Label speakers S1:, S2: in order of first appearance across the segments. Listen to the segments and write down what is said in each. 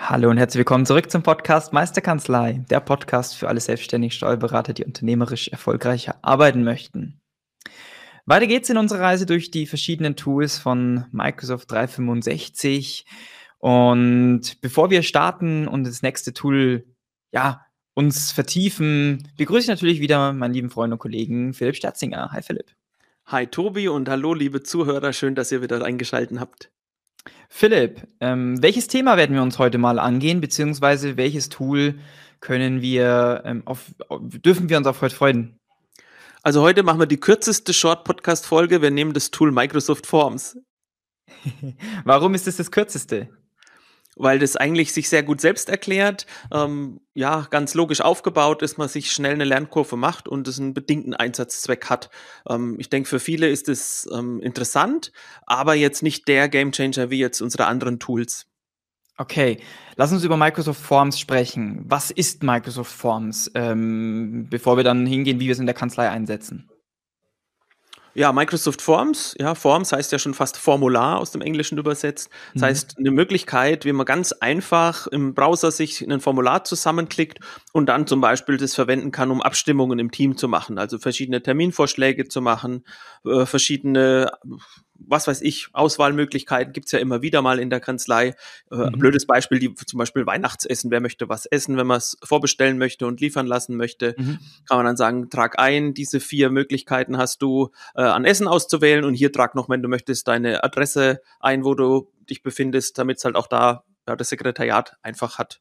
S1: Hallo und herzlich willkommen zurück zum Podcast Meisterkanzlei, der Podcast für alle selbstständigen Steuerberater, die unternehmerisch erfolgreicher arbeiten möchten. Weiter geht's in unserer Reise durch die verschiedenen Tools von Microsoft 365. Und bevor wir starten und das nächste Tool, ja, uns vertiefen, begrüße ich natürlich wieder meinen lieben Freund und Kollegen Philipp Sterzinger. Hi Philipp.
S2: Hi Tobi und hallo liebe Zuhörer, schön, dass ihr wieder eingeschaltet habt.
S1: Philipp, ähm, welches Thema werden wir uns heute mal angehen, beziehungsweise welches Tool können wir ähm, auf, dürfen wir uns auf heute freuen?
S2: Also heute machen wir die kürzeste Short-Podcast-Folge. Wir nehmen das Tool Microsoft Forms.
S1: Warum ist es das kürzeste?
S2: Weil das eigentlich sich sehr gut selbst erklärt, ähm, ja, ganz logisch aufgebaut ist, man sich schnell eine Lernkurve macht und es einen bedingten Einsatzzweck hat. Ähm, ich denke, für viele ist es ähm, interessant, aber jetzt nicht der Gamechanger wie jetzt unsere anderen Tools.
S1: Okay, lass uns über Microsoft Forms sprechen. Was ist Microsoft Forms, ähm, bevor wir dann hingehen, wie wir es in der Kanzlei einsetzen?
S2: Ja, Microsoft Forms, ja, Forms heißt ja schon fast Formular aus dem Englischen übersetzt. Das mhm. heißt, eine Möglichkeit, wie man ganz einfach im Browser sich ein Formular zusammenklickt und dann zum Beispiel das verwenden kann, um Abstimmungen im Team zu machen, also verschiedene Terminvorschläge zu machen, äh, verschiedene was weiß ich, Auswahlmöglichkeiten gibt's ja immer wieder mal in der Kanzlei. Äh, mhm. Blödes Beispiel, die zum Beispiel Weihnachtsessen. Wer möchte was essen, wenn man es vorbestellen möchte und liefern lassen möchte, mhm. kann man dann sagen, trag ein, diese vier Möglichkeiten hast du äh, an Essen auszuwählen und hier trag noch, wenn du möchtest, deine Adresse ein, wo du dich befindest, damit es halt auch da ja, das Sekretariat einfach hat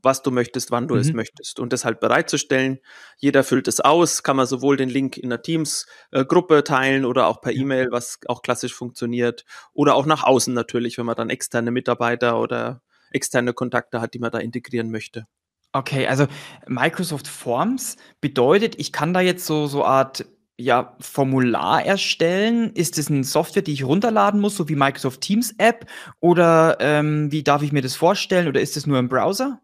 S2: was du möchtest, wann du mhm. es möchtest. Und das halt bereitzustellen. Jeder füllt es aus, kann man sowohl den Link in der Teams-Gruppe teilen oder auch per E-Mail, was auch klassisch funktioniert. Oder auch nach außen natürlich, wenn man dann externe Mitarbeiter oder externe Kontakte hat, die man da integrieren möchte.
S1: Okay, also Microsoft Forms bedeutet, ich kann da jetzt so so Art ja, Formular erstellen? Ist es eine Software, die ich runterladen muss, so wie Microsoft Teams App? Oder ähm, wie darf ich mir das vorstellen? Oder ist es nur im Browser?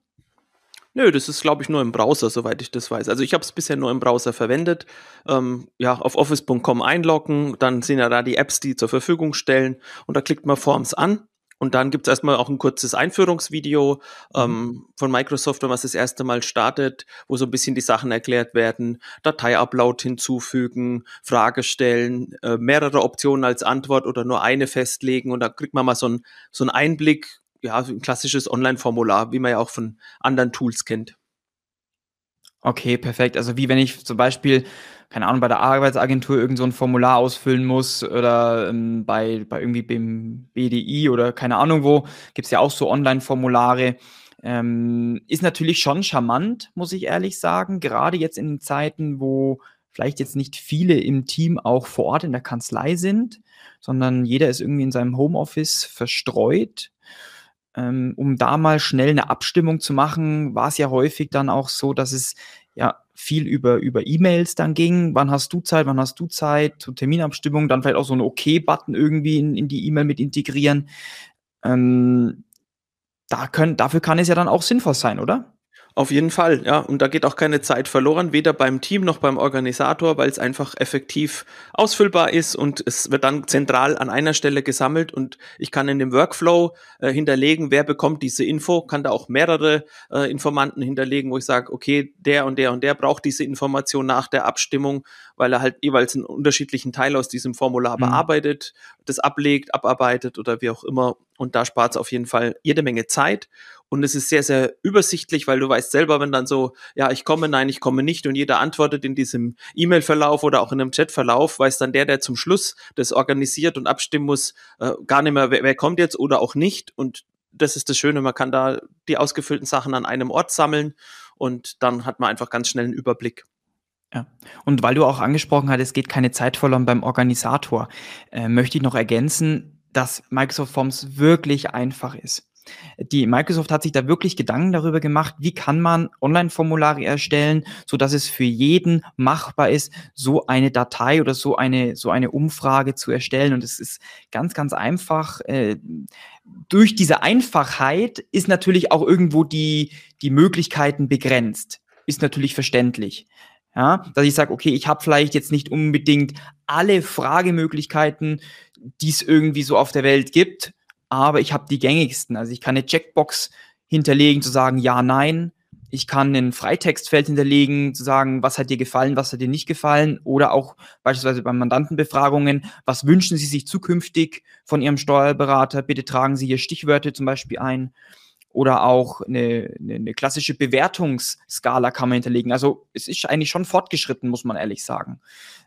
S2: Nö, das ist, glaube ich, nur im Browser, soweit ich das weiß. Also ich habe es bisher nur im Browser verwendet. Ähm, ja, auf office.com einloggen, dann sind ja da die Apps, die zur Verfügung stellen und da klickt man Forms an. Und dann gibt es erstmal auch ein kurzes Einführungsvideo mhm. ähm, von Microsoft, wenn man es das erste Mal startet, wo so ein bisschen die Sachen erklärt werden, Dateiupload hinzufügen, Frage stellen, äh, mehrere Optionen als Antwort oder nur eine festlegen und da kriegt man mal so, ein, so einen Einblick, ja, ein klassisches Online-Formular, wie man ja auch von anderen Tools kennt.
S1: Okay, perfekt. Also wie wenn ich zum Beispiel, keine Ahnung, bei der Arbeitsagentur irgend so ein Formular ausfüllen muss oder ähm, bei, bei irgendwie beim BDI oder keine Ahnung wo, gibt's ja auch so Online-Formulare. Ähm, ist natürlich schon charmant, muss ich ehrlich sagen, gerade jetzt in Zeiten, wo vielleicht jetzt nicht viele im Team auch vor Ort in der Kanzlei sind, sondern jeder ist irgendwie in seinem Homeoffice verstreut um da mal schnell eine Abstimmung zu machen, war es ja häufig dann auch so, dass es ja viel über, über E-Mails dann ging. Wann hast du Zeit, wann hast du Zeit? Zur Terminabstimmung, dann vielleicht auch so ein OK-Button irgendwie in, in die E-Mail mit integrieren. Ähm, da können, dafür kann es ja dann auch sinnvoll sein, oder?
S2: Auf jeden Fall, ja. Und da geht auch keine Zeit verloren, weder beim Team noch beim Organisator, weil es einfach effektiv ausfüllbar ist und es wird dann zentral an einer Stelle gesammelt und ich kann in dem Workflow äh, hinterlegen, wer bekommt diese Info, kann da auch mehrere äh, Informanten hinterlegen, wo ich sage, okay, der und der und der braucht diese Information nach der Abstimmung, weil er halt jeweils einen unterschiedlichen Teil aus diesem Formular mhm. bearbeitet, das ablegt, abarbeitet oder wie auch immer. Und da spart es auf jeden Fall jede Menge Zeit und es ist sehr, sehr übersichtlich, weil du weißt selber, wenn dann so, ja, ich komme, nein, ich komme nicht und jeder antwortet in diesem E-Mail-Verlauf oder auch in einem Chat-Verlauf, weiß dann der, der zum Schluss das organisiert und abstimmen muss, äh, gar nicht mehr, wer, wer kommt jetzt oder auch nicht. Und das ist das Schöne, man kann da die ausgefüllten Sachen an einem Ort sammeln und dann hat man einfach ganz schnell einen Überblick.
S1: Ja. Und weil du auch angesprochen hast, es geht keine Zeit verloren beim Organisator, äh, möchte ich noch ergänzen, dass Microsoft Forms wirklich einfach ist. Die Microsoft hat sich da wirklich Gedanken darüber gemacht, wie kann man Online-Formulare erstellen, so dass es für jeden machbar ist, so eine Datei oder so eine so eine Umfrage zu erstellen. Und es ist ganz ganz einfach. Äh, durch diese Einfachheit ist natürlich auch irgendwo die die Möglichkeiten begrenzt. Ist natürlich verständlich. Ja, dass ich sage, okay, ich habe vielleicht jetzt nicht unbedingt alle Fragemöglichkeiten, die es irgendwie so auf der Welt gibt, aber ich habe die gängigsten. Also ich kann eine Checkbox hinterlegen, zu sagen ja, nein. Ich kann ein Freitextfeld hinterlegen, zu sagen, was hat dir gefallen, was hat dir nicht gefallen. Oder auch beispielsweise bei Mandantenbefragungen, was wünschen Sie sich zukünftig von Ihrem Steuerberater? Bitte tragen Sie hier Stichwörter zum Beispiel ein. Oder auch eine, eine, eine klassische Bewertungsskala kann man hinterlegen. Also es ist eigentlich schon fortgeschritten, muss man ehrlich sagen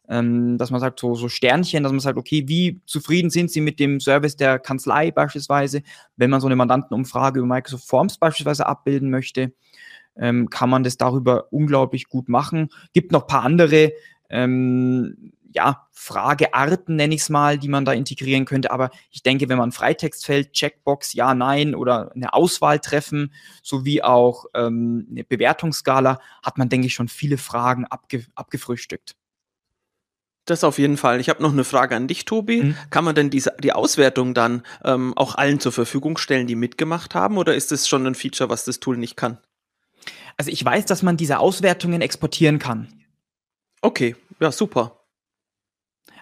S1: ähm, dass man sagt, so, so Sternchen, dass man sagt, okay, wie zufrieden sind Sie mit dem Service der Kanzlei beispielsweise, wenn man so eine Mandantenumfrage über Microsoft Forms beispielsweise abbilden möchte, ähm, kann man das darüber unglaublich gut machen. Gibt noch paar andere ähm, ja, Fragearten, nenne ich es mal, die man da integrieren könnte. Aber ich denke, wenn man Freitextfeld, Checkbox, ja, nein oder eine Auswahl treffen, sowie auch ähm, eine Bewertungsskala, hat man, denke ich, schon viele Fragen abge abgefrühstückt.
S2: Das auf jeden Fall. Ich habe noch eine Frage an dich, Tobi. Mhm. Kann man denn diese, die Auswertung dann ähm, auch allen zur Verfügung stellen, die mitgemacht haben, oder ist das schon ein Feature, was das Tool nicht kann?
S1: Also ich weiß, dass man diese Auswertungen exportieren kann.
S2: Okay, ja, super.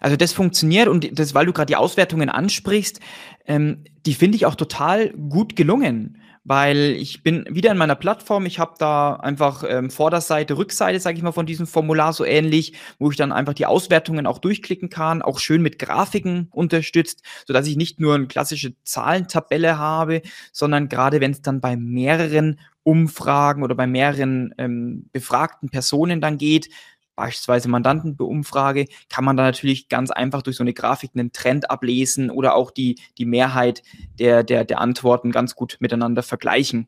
S1: Also das funktioniert und das, weil du gerade die Auswertungen ansprichst, ähm, die finde ich auch total gut gelungen weil ich bin wieder in meiner Plattform. Ich habe da einfach ähm, Vorderseite, Rückseite, sage ich mal, von diesem Formular so ähnlich, wo ich dann einfach die Auswertungen auch durchklicken kann, auch schön mit Grafiken unterstützt, so dass ich nicht nur eine klassische Zahlentabelle habe, sondern gerade wenn es dann bei mehreren Umfragen oder bei mehreren ähm, befragten Personen dann geht, beispielsweise Mandantenumfrage, kann man da natürlich ganz einfach durch so eine Grafik einen Trend ablesen oder auch die, die Mehrheit der, der, der Antworten ganz gut miteinander vergleichen.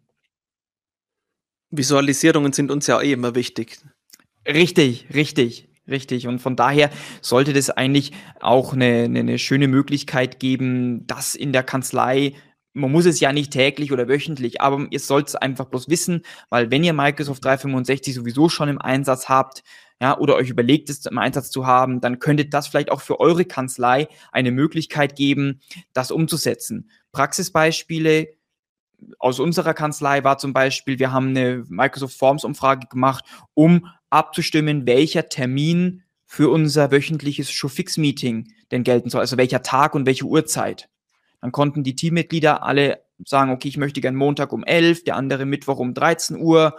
S2: Visualisierungen sind uns ja eh immer wichtig.
S1: Richtig, richtig, richtig. Und von daher sollte das eigentlich auch eine, eine, eine schöne Möglichkeit geben, dass in der Kanzlei man muss es ja nicht täglich oder wöchentlich, aber ihr sollt es einfach bloß wissen, weil wenn ihr Microsoft 365 sowieso schon im Einsatz habt, ja, oder euch überlegt, es im Einsatz zu haben, dann könnte das vielleicht auch für eure Kanzlei eine Möglichkeit geben, das umzusetzen. Praxisbeispiele aus unserer Kanzlei war zum Beispiel, wir haben eine Microsoft Forms Umfrage gemacht, um abzustimmen, welcher Termin für unser wöchentliches Showfix-Meeting denn gelten soll, also welcher Tag und welche Uhrzeit. Dann konnten die Teammitglieder alle sagen, okay, ich möchte gern Montag um 11, der andere Mittwoch um 13 Uhr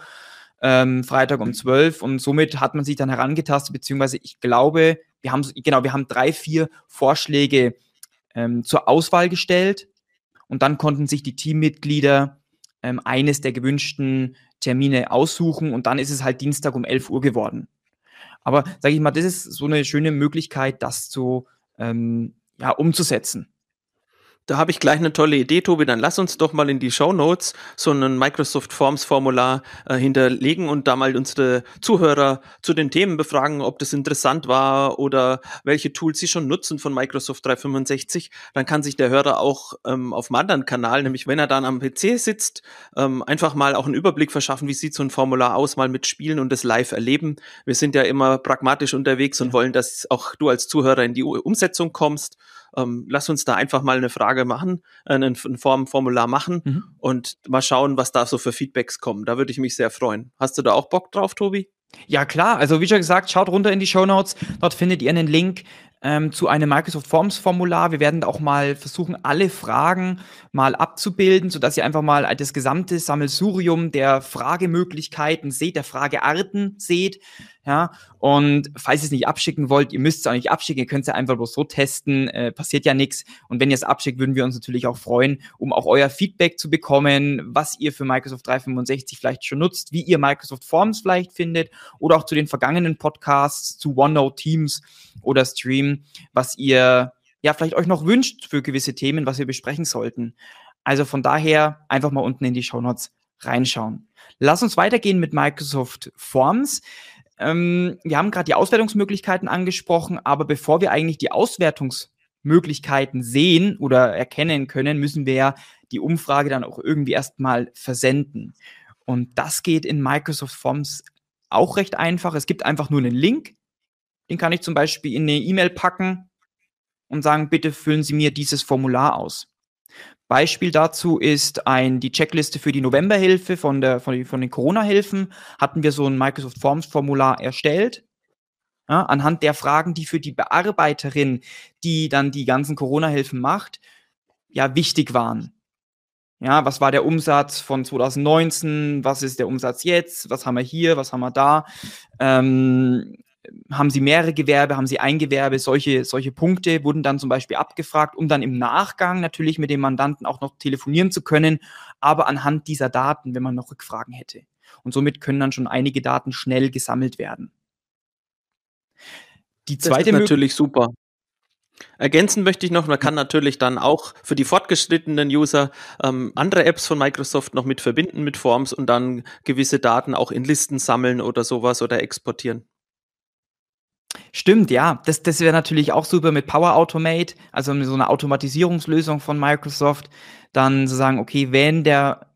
S1: ähm, Freitag um 12 und somit hat man sich dann herangetastet, beziehungsweise ich glaube, wir haben, genau, wir haben drei, vier Vorschläge ähm, zur Auswahl gestellt und dann konnten sich die Teammitglieder ähm, eines der gewünschten Termine aussuchen und dann ist es halt Dienstag um 11 Uhr geworden. Aber sage ich mal, das ist so eine schöne Möglichkeit, das zu ähm, ja, umzusetzen.
S2: Da habe ich gleich eine tolle Idee, Tobi. Dann lass uns doch mal in die Show Notes so ein Microsoft Forms Formular äh, hinterlegen und da mal unsere Zuhörer zu den Themen befragen, ob das interessant war oder welche Tools sie schon nutzen von Microsoft 365. Dann kann sich der Hörer auch ähm, auf einem anderen Kanal, nämlich wenn er dann am PC sitzt, ähm, einfach mal auch einen Überblick verschaffen, wie sieht so ein Formular aus, mal mitspielen und das live erleben. Wir sind ja immer pragmatisch unterwegs und wollen, dass auch du als Zuhörer in die Umsetzung kommst ähm, lass uns da einfach mal eine Frage machen, äh, ein Form Formular machen mhm. und mal schauen, was da so für Feedbacks kommen. Da würde ich mich sehr freuen. Hast du da auch Bock drauf, Tobi?
S1: Ja, klar. Also, wie schon gesagt, schaut runter in die Show Notes. Dort findet ihr einen Link ähm, zu einem Microsoft Forms Formular. Wir werden auch mal versuchen, alle Fragen mal abzubilden, sodass ihr einfach mal das gesamte Sammelsurium der Fragemöglichkeiten seht, der Fragearten seht. Ja, und falls ihr es nicht abschicken wollt, ihr müsst es auch nicht abschicken, ihr könnt es ja einfach bloß so testen, äh, passiert ja nichts. Und wenn ihr es abschickt, würden wir uns natürlich auch freuen, um auch euer Feedback zu bekommen, was ihr für Microsoft 365 vielleicht schon nutzt, wie ihr Microsoft Forms vielleicht findet oder auch zu den vergangenen Podcasts, zu OneNote Teams oder Stream, was ihr ja vielleicht euch noch wünscht für gewisse Themen, was wir besprechen sollten. Also von daher einfach mal unten in die Show Notes reinschauen. Lass uns weitergehen mit Microsoft Forms. Ähm, wir haben gerade die Auswertungsmöglichkeiten angesprochen, aber bevor wir eigentlich die Auswertungsmöglichkeiten sehen oder erkennen können, müssen wir ja die Umfrage dann auch irgendwie erstmal versenden. Und das geht in Microsoft Forms auch recht einfach. Es gibt einfach nur einen Link, den kann ich zum Beispiel in eine E-Mail packen und sagen, bitte füllen Sie mir dieses Formular aus. Beispiel dazu ist ein, die Checkliste für die Novemberhilfe von, der, von, von den Corona-Hilfen. Hatten wir so ein Microsoft Forms-Formular erstellt. Ja, anhand der Fragen, die für die Bearbeiterin, die dann die ganzen Corona-Hilfen macht, ja, wichtig waren. Ja, was war der Umsatz von 2019? Was ist der Umsatz jetzt? Was haben wir hier? Was haben wir da? Ähm, haben Sie mehrere Gewerbe, haben Sie ein Gewerbe, solche, solche Punkte wurden dann zum Beispiel abgefragt, um dann im Nachgang natürlich mit dem Mandanten auch noch telefonieren zu können, aber anhand dieser Daten, wenn man noch Rückfragen hätte. Und somit können dann schon einige Daten schnell gesammelt werden.
S2: Die zweite das ist natürlich super. Ergänzen möchte ich noch, man kann natürlich dann auch für die fortgeschrittenen User ähm, andere Apps von Microsoft noch mit verbinden mit Forms und dann gewisse Daten auch in Listen sammeln oder sowas oder exportieren.
S1: Stimmt, ja. Das, das wäre natürlich auch super mit Power Automate, also so eine Automatisierungslösung von Microsoft. Dann zu sagen, okay, wenn der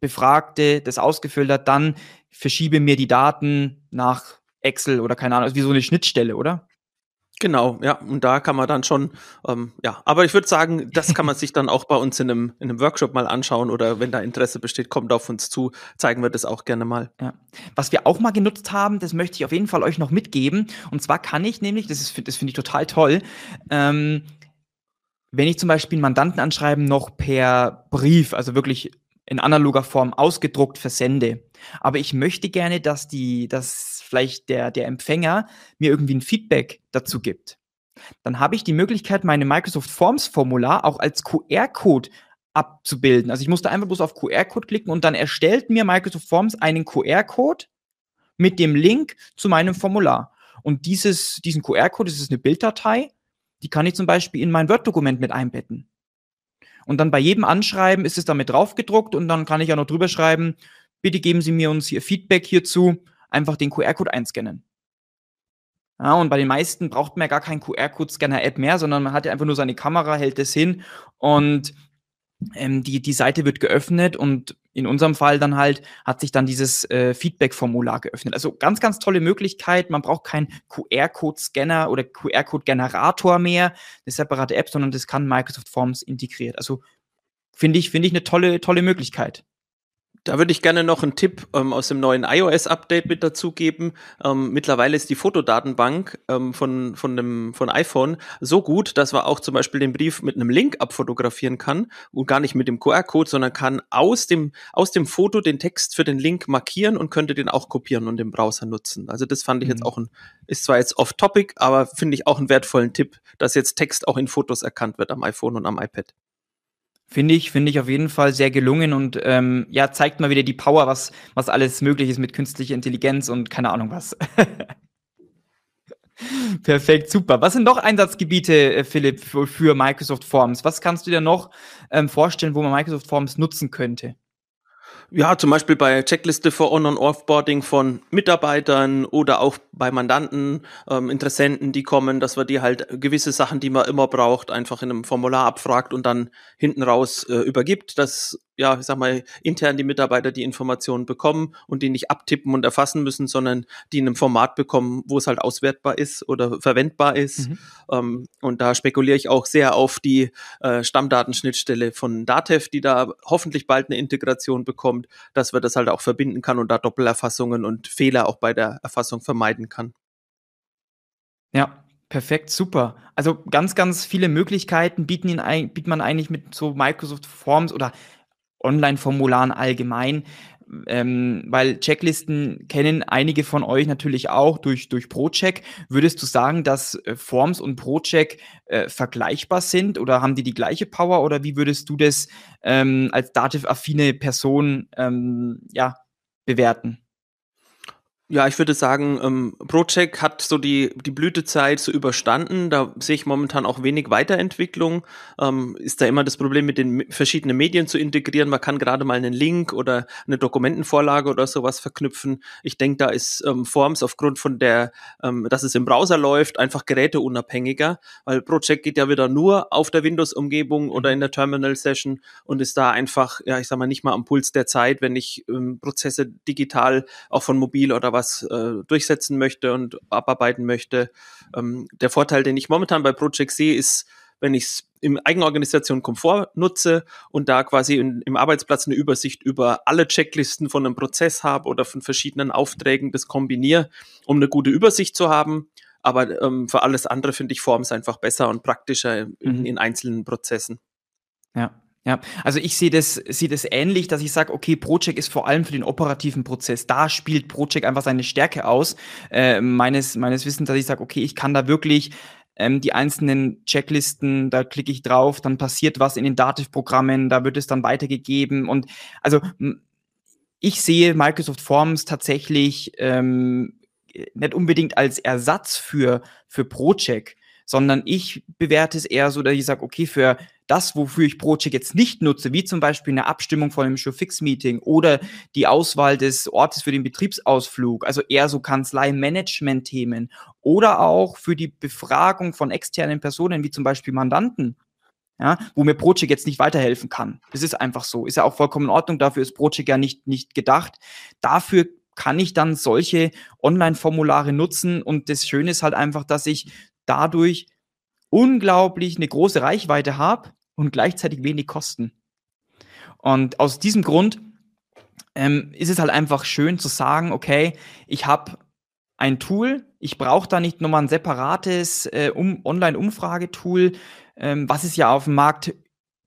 S1: Befragte das ausgefüllt hat, dann verschiebe mir die Daten nach Excel oder keine Ahnung, also wie so eine Schnittstelle, oder?
S2: Genau, ja, und da kann man dann schon, ähm, ja, aber ich würde sagen, das kann man sich dann auch bei uns in einem, in einem Workshop mal anschauen oder wenn da Interesse besteht, kommt auf uns zu, zeigen wir das auch gerne mal.
S1: Ja. Was wir auch mal genutzt haben, das möchte ich auf jeden Fall euch noch mitgeben. Und zwar kann ich nämlich, das, ist, das finde ich total toll, ähm, wenn ich zum Beispiel einen Mandanten anschreiben, noch per Brief, also wirklich in analoger Form ausgedruckt versende. Aber ich möchte gerne, dass die, dass vielleicht der, der Empfänger mir irgendwie ein Feedback dazu gibt. Dann habe ich die Möglichkeit, meine Microsoft Forms Formular auch als QR-Code abzubilden. Also ich musste einfach bloß auf QR-Code klicken und dann erstellt mir Microsoft Forms einen QR-Code mit dem Link zu meinem Formular. Und dieses, diesen QR-Code, das ist eine Bilddatei, die kann ich zum Beispiel in mein Word-Dokument mit einbetten. Und dann bei jedem Anschreiben ist es damit draufgedruckt und dann kann ich ja noch drüber schreiben, bitte geben Sie mir uns hier Feedback hierzu, einfach den QR-Code einscannen. Ja, und bei den meisten braucht man ja gar keinen QR-Code-Scanner-App mehr, sondern man hat ja einfach nur seine Kamera, hält es hin und ähm, die, die Seite wird geöffnet und in unserem Fall dann halt hat sich dann dieses äh, Feedback-Formular geöffnet. Also ganz, ganz tolle Möglichkeit. Man braucht keinen QR-Code-Scanner oder QR-Code-Generator mehr, eine separate App, sondern das kann Microsoft Forms integriert. Also finde ich, finde ich eine tolle, tolle Möglichkeit.
S2: Da würde ich gerne noch einen Tipp ähm, aus dem neuen iOS-Update mit dazugeben. Ähm, mittlerweile ist die Fotodatenbank ähm, von, von, dem, von iPhone so gut, dass man auch zum Beispiel den Brief mit einem Link abfotografieren kann und gar nicht mit dem QR-Code, sondern kann aus dem, aus dem Foto den Text für den Link markieren und könnte den auch kopieren und im Browser nutzen. Also das fand ich mhm. jetzt auch ein, ist zwar jetzt off-topic, aber finde ich auch einen wertvollen Tipp, dass jetzt Text auch in Fotos erkannt wird am iPhone und am iPad.
S1: Finde ich, finde ich auf jeden Fall sehr gelungen und ähm, ja, zeigt mal wieder die Power, was, was alles möglich ist mit künstlicher Intelligenz und keine Ahnung was. Perfekt, super. Was sind noch Einsatzgebiete, äh, Philipp, für, für, Microsoft Forms? Was kannst du dir noch ähm, vorstellen, wo man Microsoft Forms nutzen könnte?
S2: Ja, zum Beispiel bei Checkliste für On- und Offboarding von Mitarbeitern oder auch bei Mandanten, ähm, Interessenten, die kommen, dass wir die halt gewisse Sachen, die man immer braucht, einfach in einem Formular abfragt und dann hinten raus äh, übergibt, dass ja, ich sag mal, intern die Mitarbeiter die Informationen bekommen und die nicht abtippen und erfassen müssen, sondern die in einem Format bekommen, wo es halt auswertbar ist oder verwendbar ist. Mhm. Ähm, und da spekuliere ich auch sehr auf die äh, Stammdatenschnittstelle von Datev, die da hoffentlich bald eine Integration bekommt, dass wir das halt auch verbinden kann und da Doppelerfassungen und Fehler auch bei der Erfassung vermeiden kann.
S1: Ja, Perfekt, super. Also ganz, ganz viele Möglichkeiten bieten, ihn, bietet man eigentlich mit so Microsoft Forms oder Online-Formularen allgemein, ähm, weil Checklisten kennen einige von euch natürlich auch durch, durch ProCheck. Würdest du sagen, dass äh, Forms und ProCheck äh, vergleichbar sind oder haben die die gleiche Power oder wie würdest du das ähm, als dativ-affine Person ähm, ja, bewerten?
S2: Ja, ich würde sagen, ähm, Procheck hat so die, die Blütezeit so überstanden. Da sehe ich momentan auch wenig Weiterentwicklung. Ähm, ist da immer das Problem, mit den verschiedenen Medien zu integrieren. Man kann gerade mal einen Link oder eine Dokumentenvorlage oder sowas verknüpfen. Ich denke, da ist ähm, Forms aufgrund von der, ähm, dass es im Browser läuft, einfach geräteunabhängiger, weil Procheck geht ja wieder nur auf der Windows-Umgebung oder in der Terminal-Session und ist da einfach, ja, ich sag mal, nicht mal am Puls der Zeit, wenn ich ähm, Prozesse digital auch von mobil oder was was äh, durchsetzen möchte und abarbeiten möchte. Ähm, der Vorteil, den ich momentan bei Project sehe, ist, wenn ich es im Eigenorganisation Komfort nutze und da quasi in, im Arbeitsplatz eine Übersicht über alle Checklisten von einem Prozess habe oder von verschiedenen Aufträgen das kombiniere, um eine gute Übersicht zu haben. Aber ähm, für alles andere finde ich Forms einfach besser und praktischer in, mhm. in einzelnen Prozessen.
S1: Ja, ja, also ich sehe das, sehe das ähnlich, dass ich sage, okay, Project ist vor allem für den operativen Prozess. Da spielt Project einfach seine Stärke aus, äh, meines, meines Wissens, dass ich sage, okay, ich kann da wirklich ähm, die einzelnen Checklisten, da klicke ich drauf, dann passiert was in den Dativ-Programmen, da wird es dann weitergegeben. Und also ich sehe Microsoft Forms tatsächlich ähm, nicht unbedingt als Ersatz für, für Project, sondern ich bewerte es eher so, dass ich sage, okay, für das, wofür ich Project jetzt nicht nutze, wie zum Beispiel eine Abstimmung von einem Show-Fix-Meeting oder die Auswahl des Ortes für den Betriebsausflug, also eher so Kanzlei-Management-Themen oder auch für die Befragung von externen Personen, wie zum Beispiel Mandanten, ja, wo mir Project jetzt nicht weiterhelfen kann. Das ist einfach so. Ist ja auch vollkommen in Ordnung. Dafür ist Project ja nicht, nicht gedacht. Dafür kann ich dann solche Online-Formulare nutzen und das Schöne ist halt einfach, dass ich dadurch unglaublich eine große Reichweite habe und gleichzeitig wenig Kosten. Und aus diesem Grund ähm, ist es halt einfach schön zu sagen, okay, ich habe ein Tool, ich brauche da nicht nochmal ein separates äh, um, Online-Umfragetool, ähm, was es ja auf dem Markt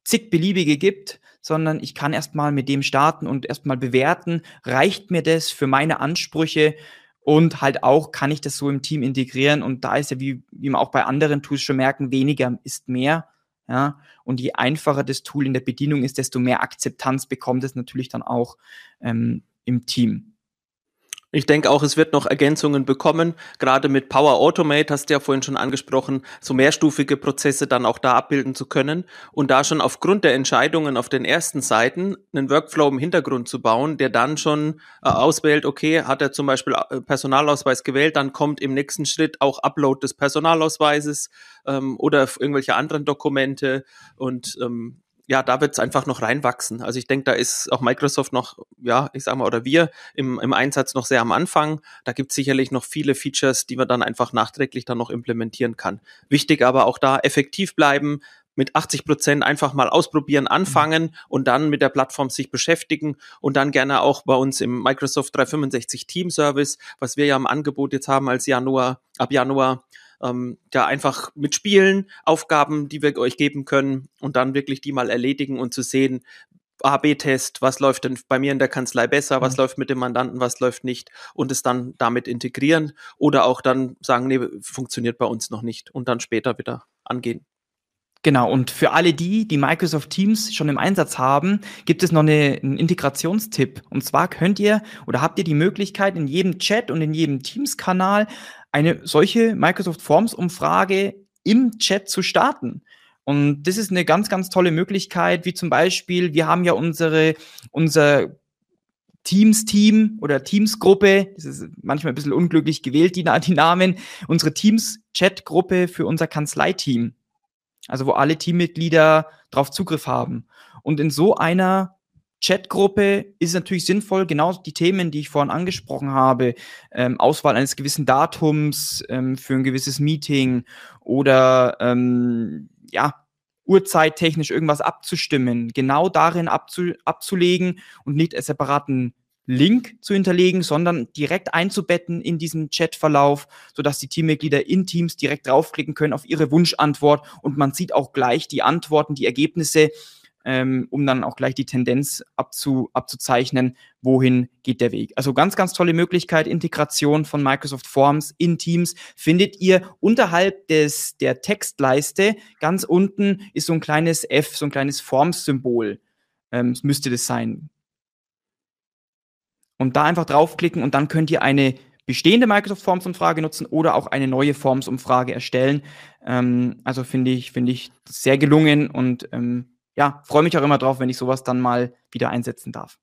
S1: zig beliebige gibt, sondern ich kann erstmal mit dem starten und erstmal bewerten, reicht mir das für meine Ansprüche und halt auch kann ich das so im Team integrieren und da ist ja, wie, wie man auch bei anderen Tools schon merken, weniger ist mehr. Ja, und je einfacher das Tool in der Bedienung ist, desto mehr Akzeptanz bekommt es natürlich dann auch ähm, im Team.
S2: Ich denke auch, es wird noch Ergänzungen bekommen. Gerade mit Power Automate hast du ja vorhin schon angesprochen, so mehrstufige Prozesse dann auch da abbilden zu können und da schon aufgrund der Entscheidungen auf den ersten Seiten einen Workflow im Hintergrund zu bauen, der dann schon äh, auswählt, okay, hat er zum Beispiel äh, Personalausweis gewählt, dann kommt im nächsten Schritt auch Upload des Personalausweises ähm, oder irgendwelche anderen Dokumente und ähm, ja, da wird es einfach noch reinwachsen. Also ich denke, da ist auch Microsoft noch, ja, ich sag mal, oder wir im, im Einsatz noch sehr am Anfang. Da gibt es sicherlich noch viele Features, die man dann einfach nachträglich dann noch implementieren kann. Wichtig aber auch da effektiv bleiben, mit 80 Prozent einfach mal ausprobieren, anfangen und dann mit der Plattform sich beschäftigen und dann gerne auch bei uns im Microsoft 365 Team Service, was wir ja im Angebot jetzt haben als Januar, ab Januar, ähm, ja einfach mit Spielen, Aufgaben, die wir euch geben können und dann wirklich die mal erledigen und zu sehen, A-B-Test, was läuft denn bei mir in der Kanzlei besser, was mhm. läuft mit dem Mandanten, was läuft nicht und es dann damit integrieren oder auch dann sagen, nee, funktioniert bei uns noch nicht und dann später wieder angehen.
S1: Genau, und für alle die, die Microsoft Teams schon im Einsatz haben, gibt es noch eine, einen Integrationstipp. Und zwar könnt ihr oder habt ihr die Möglichkeit, in jedem Chat und in jedem Teams-Kanal eine solche Microsoft Forms-Umfrage im Chat zu starten. Und das ist eine ganz, ganz tolle Möglichkeit, wie zum Beispiel, wir haben ja unsere, unser Teams-Team oder Teams-Gruppe, das ist manchmal ein bisschen unglücklich gewählt, die, die Namen, unsere Teams-Chat-Gruppe für unser Kanzleiteam. Also wo alle Teammitglieder drauf Zugriff haben. Und in so einer Chatgruppe ist natürlich sinnvoll, genau die Themen, die ich vorhin angesprochen habe, ähm, Auswahl eines gewissen Datums ähm, für ein gewisses Meeting oder ähm, ja, uhrzeittechnisch irgendwas abzustimmen, genau darin abzu abzulegen und nicht als separaten Link zu hinterlegen, sondern direkt einzubetten in diesen Chatverlauf, sodass die Teammitglieder in Teams direkt draufklicken können auf ihre Wunschantwort und man sieht auch gleich die Antworten, die Ergebnisse, ähm, um dann auch gleich die Tendenz abzu, abzuzeichnen, wohin geht der Weg. Also ganz, ganz tolle Möglichkeit, Integration von Microsoft Forms in Teams findet ihr unterhalb des, der Textleiste. Ganz unten ist so ein kleines F, so ein kleines Forms-Symbol. Ähm, müsste das sein und da einfach draufklicken und dann könnt ihr eine bestehende Microsoft Forms Umfrage nutzen oder auch eine neue Forms Umfrage erstellen. Ähm, also finde ich, finde ich sehr gelungen und ähm, ja, freue mich auch immer drauf, wenn ich sowas dann mal wieder einsetzen darf.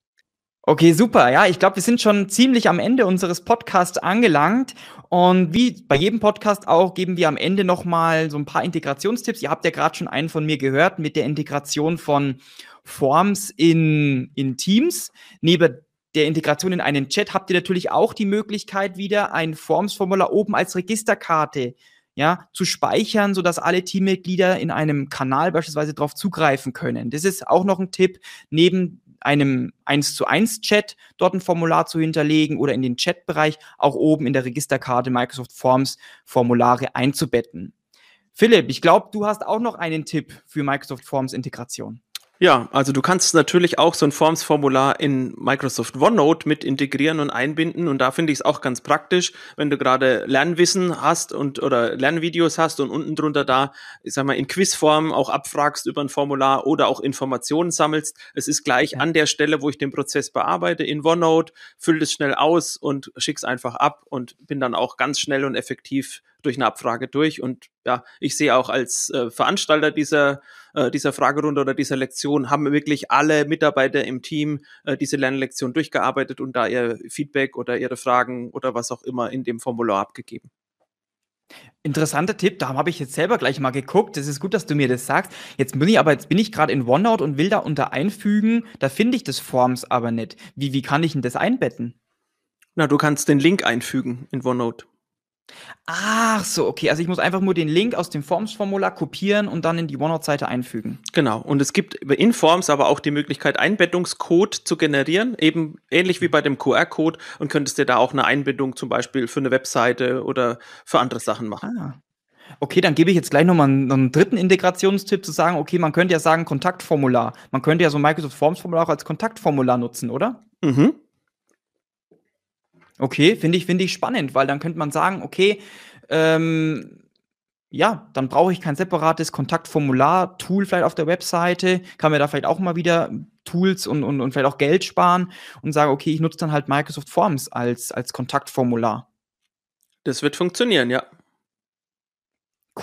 S1: Okay, super. Ja, ich glaube, wir sind schon ziemlich am Ende unseres Podcasts angelangt. Und wie bei jedem Podcast auch, geben wir am Ende nochmal so ein paar Integrationstipps. Ihr habt ja gerade schon einen von mir gehört mit der Integration von Forms in, in Teams. Neben der Integration in einen Chat habt ihr natürlich auch die Möglichkeit, wieder ein Forms-Formular oben als Registerkarte ja, zu speichern, sodass alle Teammitglieder in einem Kanal beispielsweise darauf zugreifen können. Das ist auch noch ein Tipp, neben einem 1 zu 1 Chat dort ein Formular zu hinterlegen oder in den Chatbereich auch oben in der Registerkarte Microsoft Forms Formulare einzubetten. Philipp, ich glaube, du hast auch noch einen Tipp für Microsoft Forms Integration.
S2: Ja, also du kannst natürlich auch so ein Forms-Formular in Microsoft OneNote mit integrieren und einbinden. Und da finde ich es auch ganz praktisch, wenn du gerade Lernwissen hast und oder Lernvideos hast und unten drunter da, ich sag mal, in Quizform auch abfragst über ein Formular oder auch Informationen sammelst. Es ist gleich an der Stelle, wo ich den Prozess bearbeite, in OneNote, füll es schnell aus und schick's einfach ab und bin dann auch ganz schnell und effektiv durch eine Abfrage durch. Und ja, ich sehe auch als äh, Veranstalter dieser, äh, dieser Fragerunde oder dieser Lektion, haben wirklich alle Mitarbeiter im Team äh, diese Lernlektion durchgearbeitet und da ihr Feedback oder ihre Fragen oder was auch immer in dem Formular abgegeben.
S1: Interessanter Tipp, da habe ich jetzt selber gleich mal geguckt. Das ist gut, dass du mir das sagst. Jetzt bin ich aber, jetzt bin ich gerade in OneNote und will da unter einfügen. Da finde ich das Forms aber nicht. Wie, wie kann ich denn das einbetten?
S2: Na, du kannst den Link einfügen in OneNote.
S1: Ach so, okay. Also ich muss einfach nur den Link aus dem Forms-Formular kopieren und dann in die OneNote-Seite einfügen.
S2: Genau. Und es gibt in Forms aber auch die Möglichkeit, Einbettungscode zu generieren, eben ähnlich wie bei dem QR-Code und könntest dir da auch eine Einbindung zum Beispiel für eine Webseite oder für andere Sachen machen. Ah.
S1: Okay, dann gebe ich jetzt gleich nochmal einen, einen dritten Integrationstipp zu sagen, okay, man könnte ja sagen Kontaktformular. Man könnte ja so Microsoft Forms Formular auch als Kontaktformular nutzen, oder? Mhm. Okay, finde ich, finde ich spannend, weil dann könnte man sagen, okay, ähm, ja, dann brauche ich kein separates Kontaktformular-Tool vielleicht auf der Webseite, kann mir da vielleicht auch mal wieder Tools und, und, und vielleicht auch Geld sparen und sage, okay, ich nutze dann halt Microsoft Forms als, als Kontaktformular.
S2: Das wird funktionieren, ja.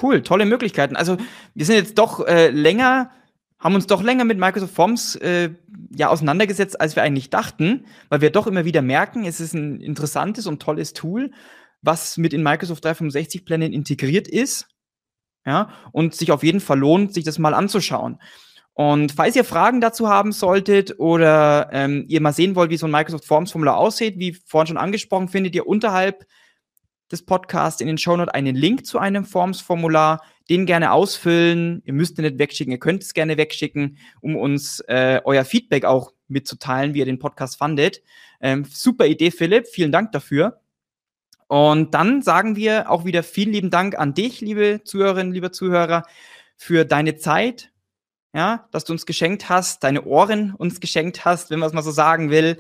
S1: Cool, tolle Möglichkeiten. Also wir sind jetzt doch äh, länger haben uns doch länger mit Microsoft Forms äh, ja auseinandergesetzt, als wir eigentlich dachten, weil wir doch immer wieder merken, es ist ein interessantes und tolles Tool, was mit in Microsoft 365 Plänen integriert ist, ja, und sich auf jeden Fall lohnt, sich das mal anzuschauen. Und falls ihr Fragen dazu haben solltet oder ähm, ihr mal sehen wollt, wie so ein Microsoft Forms Formular aussieht, wie vorhin schon angesprochen, findet ihr unterhalb des Podcasts in den Shownotes einen Link zu einem Forms-Formular. Den gerne ausfüllen. Ihr müsst ihn nicht wegschicken, ihr könnt es gerne wegschicken, um uns äh, euer Feedback auch mitzuteilen, wie ihr den Podcast fandet. Ähm, super Idee, Philipp. Vielen Dank dafür. Und dann sagen wir auch wieder vielen lieben Dank an dich, liebe Zuhörerinnen, liebe Zuhörer, für deine Zeit, ja, dass du uns geschenkt hast, deine Ohren uns geschenkt hast, wenn man es mal so sagen will,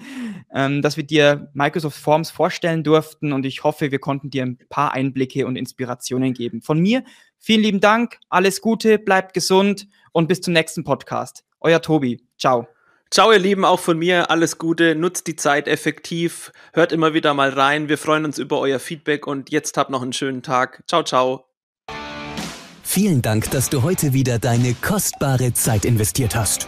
S1: ähm, dass wir dir Microsoft Forms vorstellen durften und ich hoffe, wir konnten dir ein paar Einblicke und Inspirationen geben. Von mir vielen lieben Dank, alles Gute, bleibt gesund und bis zum nächsten Podcast. Euer Tobi. Ciao.
S2: Ciao, ihr Lieben, auch von mir alles Gute. Nutzt die Zeit effektiv. Hört immer wieder mal rein. Wir freuen uns über euer Feedback und jetzt habt noch einen schönen Tag. Ciao, ciao.
S3: Vielen Dank, dass du heute wieder deine kostbare Zeit investiert hast.